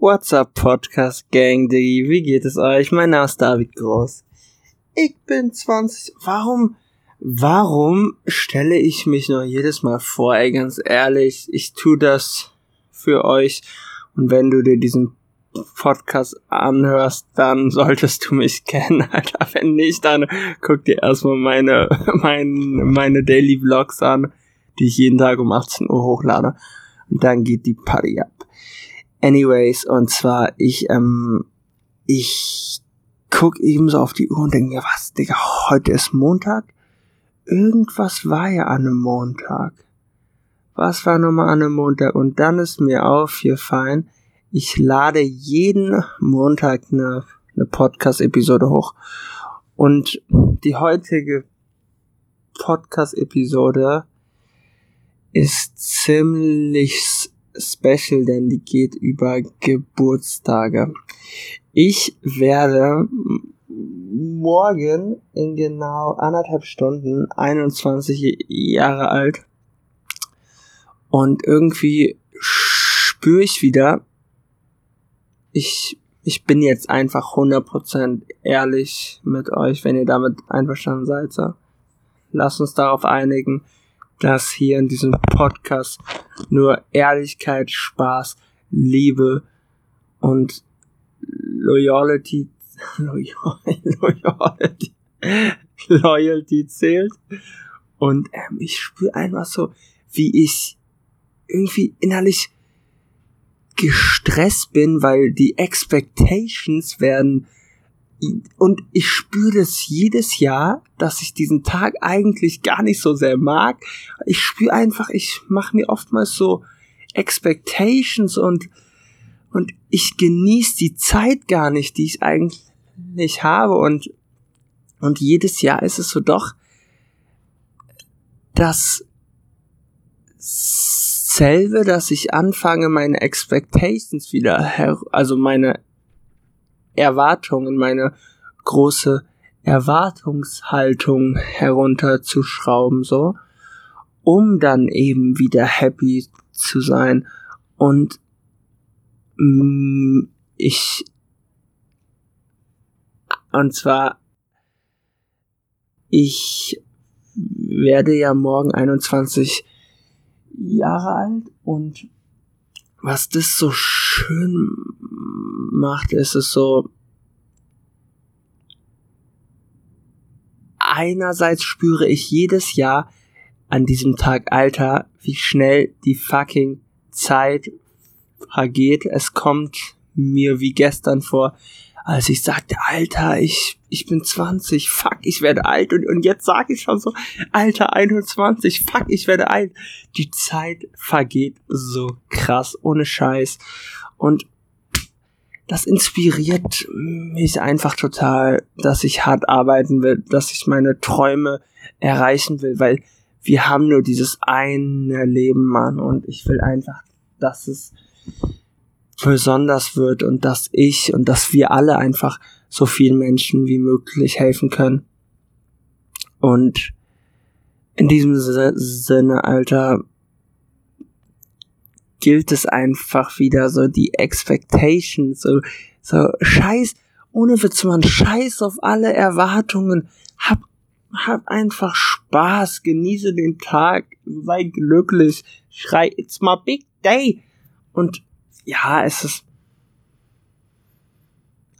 What's up, Podcast Gang, Diggi? Wie geht es euch? Mein Name ist David Groß. Ich bin 20. Warum, warum stelle ich mich noch jedes Mal vor? Ey, ganz ehrlich, ich tu das für euch. Und wenn du dir diesen Podcast anhörst, dann solltest du mich kennen, Alter. Wenn nicht, dann guck dir erstmal meine, mein, meine Daily Vlogs an, die ich jeden Tag um 18 Uhr hochlade. Und dann geht die Party ab. Anyways, und zwar, ich, ähm, ich guck eben so auf die Uhr und denke mir, was, Digga, heute ist Montag? Irgendwas war ja an einem Montag. Was war nochmal an einem Montag? Und dann ist mir aufgefallen, ich lade jeden Montag eine, eine Podcast-Episode hoch. Und die heutige Podcast-Episode ist ziemlich special, denn die geht über Geburtstage. Ich werde morgen in genau anderthalb Stunden 21 Jahre alt und irgendwie spüre ich wieder, ich, ich bin jetzt einfach 100% ehrlich mit euch, wenn ihr damit einverstanden seid. So. Lasst uns darauf einigen, dass hier in diesem Podcast nur Ehrlichkeit, Spaß, Liebe und Loyalty, Loyalty, Loyalty zählt. Und ähm, ich spüre einfach so, wie ich irgendwie innerlich gestresst bin, weil die Expectations werden und ich spüre das jedes Jahr, dass ich diesen Tag eigentlich gar nicht so sehr mag. Ich spüre einfach, ich mache mir oftmals so Expectations und und ich genieße die Zeit gar nicht, die ich eigentlich habe und und jedes Jahr ist es so doch das selbe, dass ich anfange, meine Expectations wieder, also meine Erwartungen, meine große Erwartungshaltung herunterzuschrauben, so, um dann eben wieder happy zu sein. Und mh, mm, ich, und zwar, ich werde ja morgen 21 Jahre alt und was das so schön macht, ist es so, einerseits spüre ich jedes Jahr an diesem Tag, Alter, wie schnell die fucking Zeit vergeht. Es kommt mir wie gestern vor, als ich sagte, Alter, ich, ich bin 20, fuck, ich werde alt. Und, und jetzt sage ich schon so, Alter, 21, fuck, ich werde alt. Die Zeit vergeht so krass, ohne Scheiß. Und das inspiriert mich einfach total, dass ich hart arbeiten will, dass ich meine Träume erreichen will, weil wir haben nur dieses eine Leben, Mann, und ich will einfach, dass es besonders wird und dass ich und dass wir alle einfach so vielen Menschen wie möglich helfen können. Und in diesem Sinne, Alter, gilt es einfach wieder so die Expectations, so, so scheiß, ohne Witz, man scheiß auf alle Erwartungen, hab, hab einfach Spaß, genieße den Tag, sei glücklich, schrei, it's my big day. Und ja, es ist,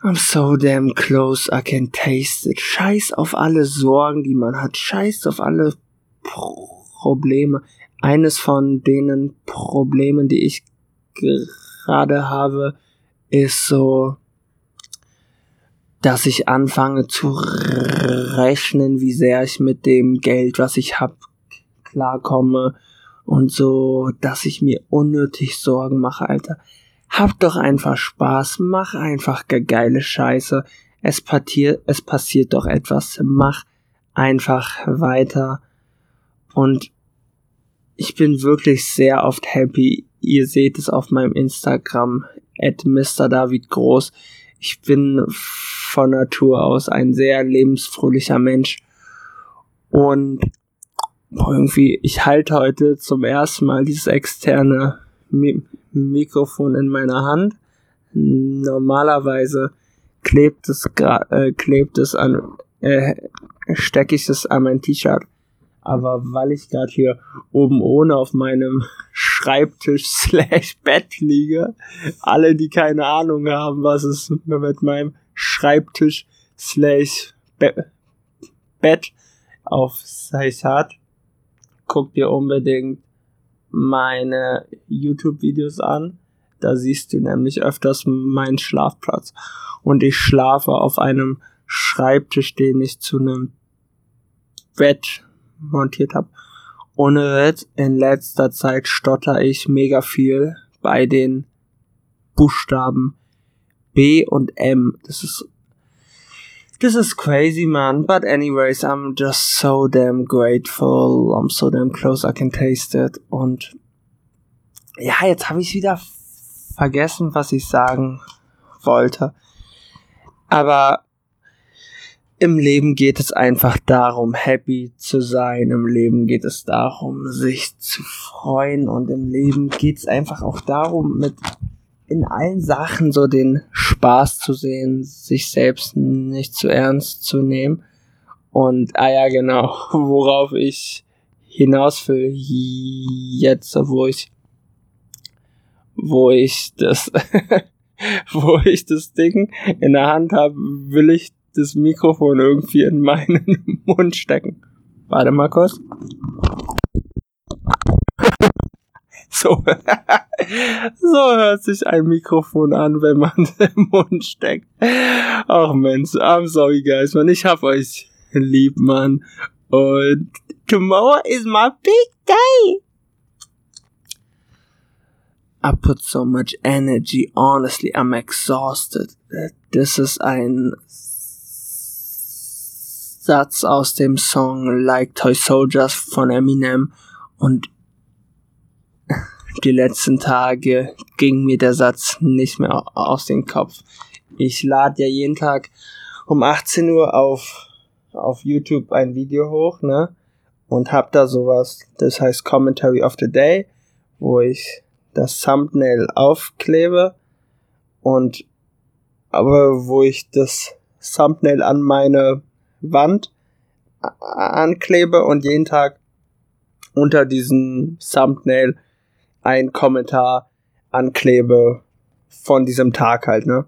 I'm so damn close, I can taste it. Scheiß auf alle Sorgen, die man hat. Scheiß auf alle Probleme eines von denen Problemen, die ich gerade habe, ist so, dass ich anfange zu rechnen, wie sehr ich mit dem Geld, was ich hab, klarkomme und so, dass ich mir unnötig Sorgen mache, Alter. Hab doch einfach Spaß, mach einfach geile Scheiße. Es passiert, es passiert doch etwas. Mach einfach weiter. Und ich bin wirklich sehr oft happy. Ihr seht es auf meinem Instagram, at Mr. David Groß. Ich bin von Natur aus ein sehr lebensfröhlicher Mensch. Und irgendwie, ich halte heute zum ersten Mal dieses externe Mi Mikrofon in meiner Hand. normalerweise klebt es, äh, klebt es an, äh, stecke ich es an mein T-Shirt. Aber weil ich gerade hier oben ohne auf meinem Schreibtisch slash Bett liege, alle, die keine Ahnung haben, was es mit meinem Schreibtisch slash Be Bett auf sich hat, guck dir unbedingt meine YouTube-Videos an. Da siehst du nämlich öfters meinen Schlafplatz. Und ich schlafe auf einem Schreibtisch, den ich zu einem Bett montiert habe. Ohne Witz, in letzter Zeit stotter ich mega viel bei den Buchstaben B und M. Das ist This is crazy, man. But anyways, I'm just so damn grateful. I'm so damn close I can taste it. Und ja, jetzt habe ich wieder vergessen, was ich sagen wollte. Aber im Leben geht es einfach darum, happy zu sein. Im Leben geht es darum, sich zu freuen. Und im Leben geht es einfach auch darum, mit in allen Sachen so den Spaß zu sehen, sich selbst nicht zu ernst zu nehmen. Und, ah ja, genau, worauf ich hinaus will, jetzt, wo ich, wo ich das, wo ich das Ding in der Hand habe, will ich das Mikrofon irgendwie in meinen Mund stecken. Warte mal kurz. So, so hört sich ein Mikrofon an, wenn man im Mund steckt. Ach Mensch, I'm sorry guys, man, ich hab euch lieb, man. Und tomorrow is my big day. I put so much energy, honestly, I'm exhausted. Das ist ein Satz aus dem Song Like Toy Soldiers von Eminem und die letzten Tage ging mir der Satz nicht mehr aus dem Kopf. Ich lade ja jeden Tag um 18 Uhr auf, auf YouTube ein Video hoch, ne? Und hab da sowas, das heißt Commentary of the Day, wo ich das Thumbnail aufklebe und aber wo ich das Thumbnail an meine Wand anklebe und jeden Tag unter diesem Thumbnail ein Kommentar anklebe von diesem Tag halt, ne?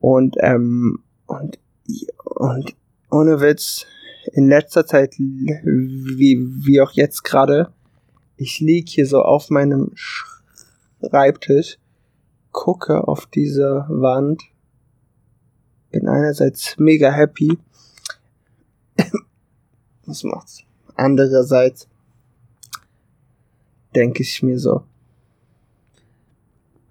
Und, ähm, und, und ohne Witz, in letzter Zeit, wie, wie auch jetzt gerade, ich lieg hier so auf meinem Schreibtisch, gucke auf diese Wand, bin einerseits mega happy, was macht's? Andererseits denke ich mir so,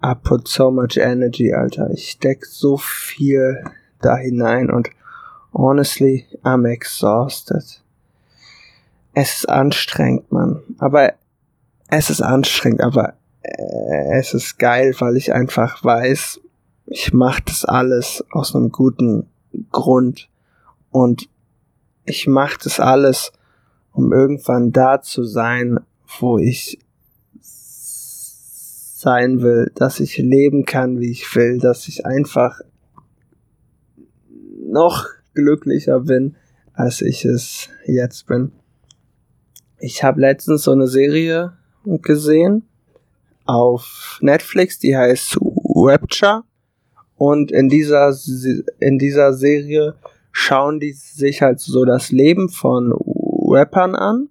I put so much energy, Alter. Ich steck so viel da hinein und honestly, I'm exhausted. Es ist anstrengend, Mann. Aber es ist anstrengend, aber äh, es ist geil, weil ich einfach weiß, ich mache das alles aus einem guten Grund und ich mache das alles, um irgendwann da zu sein, wo ich sein will, dass ich leben kann, wie ich will, dass ich einfach noch glücklicher bin, als ich es jetzt bin. Ich habe letztens so eine Serie gesehen auf Netflix, die heißt Rapture und in dieser in dieser Serie schauen die sich halt so das Leben von Rappern an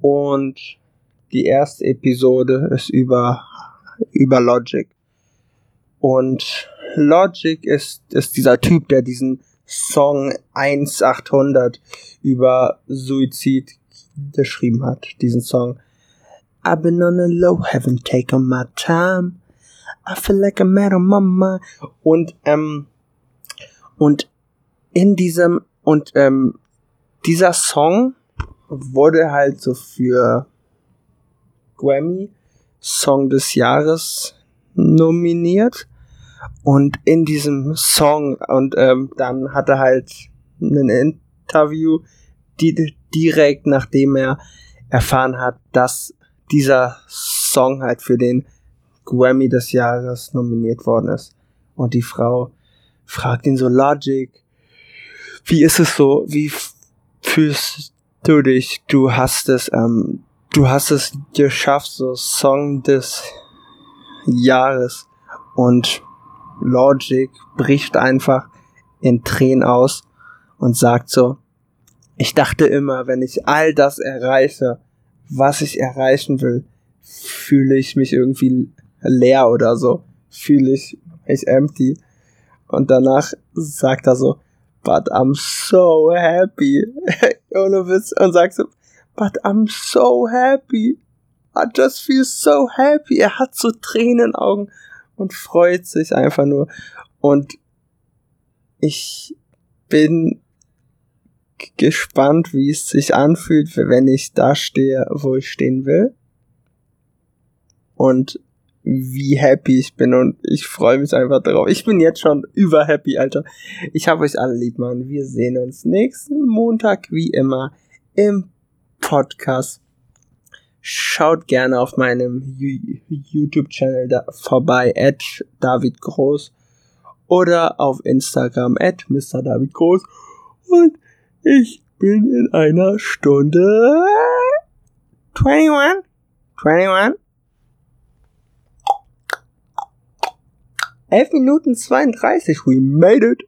und die erste Episode ist über über Logic. Und Logic ist, ist dieser Typ, der diesen Song 1800 über Suizid geschrieben hat. Diesen Song. I've been on a low, haven't taken my time. I feel like I'm mad mind. Und, ähm, und in diesem, und, ähm, dieser Song wurde halt so für Grammy Song des Jahres nominiert. Und in diesem Song, und ähm, dann hat er halt ein Interview, die direkt nachdem er erfahren hat, dass dieser Song halt für den Grammy des Jahres nominiert worden ist. Und die Frau fragt ihn so, Logic, wie ist es so, wie fühlst du dich? Du hast es, ähm, du hast es geschafft, so Song des Jahres. Und Logic bricht einfach in Tränen aus und sagt so, ich dachte immer, wenn ich all das erreiche, was ich erreichen will, fühle ich mich irgendwie leer oder so. Fühle ich mich empty. Und danach sagt er so, but I'm so happy. Ohne Witz. Und sagt so, but I'm so happy. I just feel so happy. Er hat so Tränenaugen und freut sich einfach nur. Und ich bin gespannt, wie es sich anfühlt, wenn ich da stehe, wo ich stehen will. Und wie happy ich bin und ich freue mich einfach drauf. Ich bin jetzt schon über happy, Alter. Ich habe euch alle lieb, Mann. Wir sehen uns nächsten Montag wie immer im Podcast. Schaut gerne auf meinem YouTube-Channel vorbei, at David Groß oder auf Instagram at Mr. David Groß. Und ich bin in einer Stunde 21, 21, 11 Minuten 32, we made it.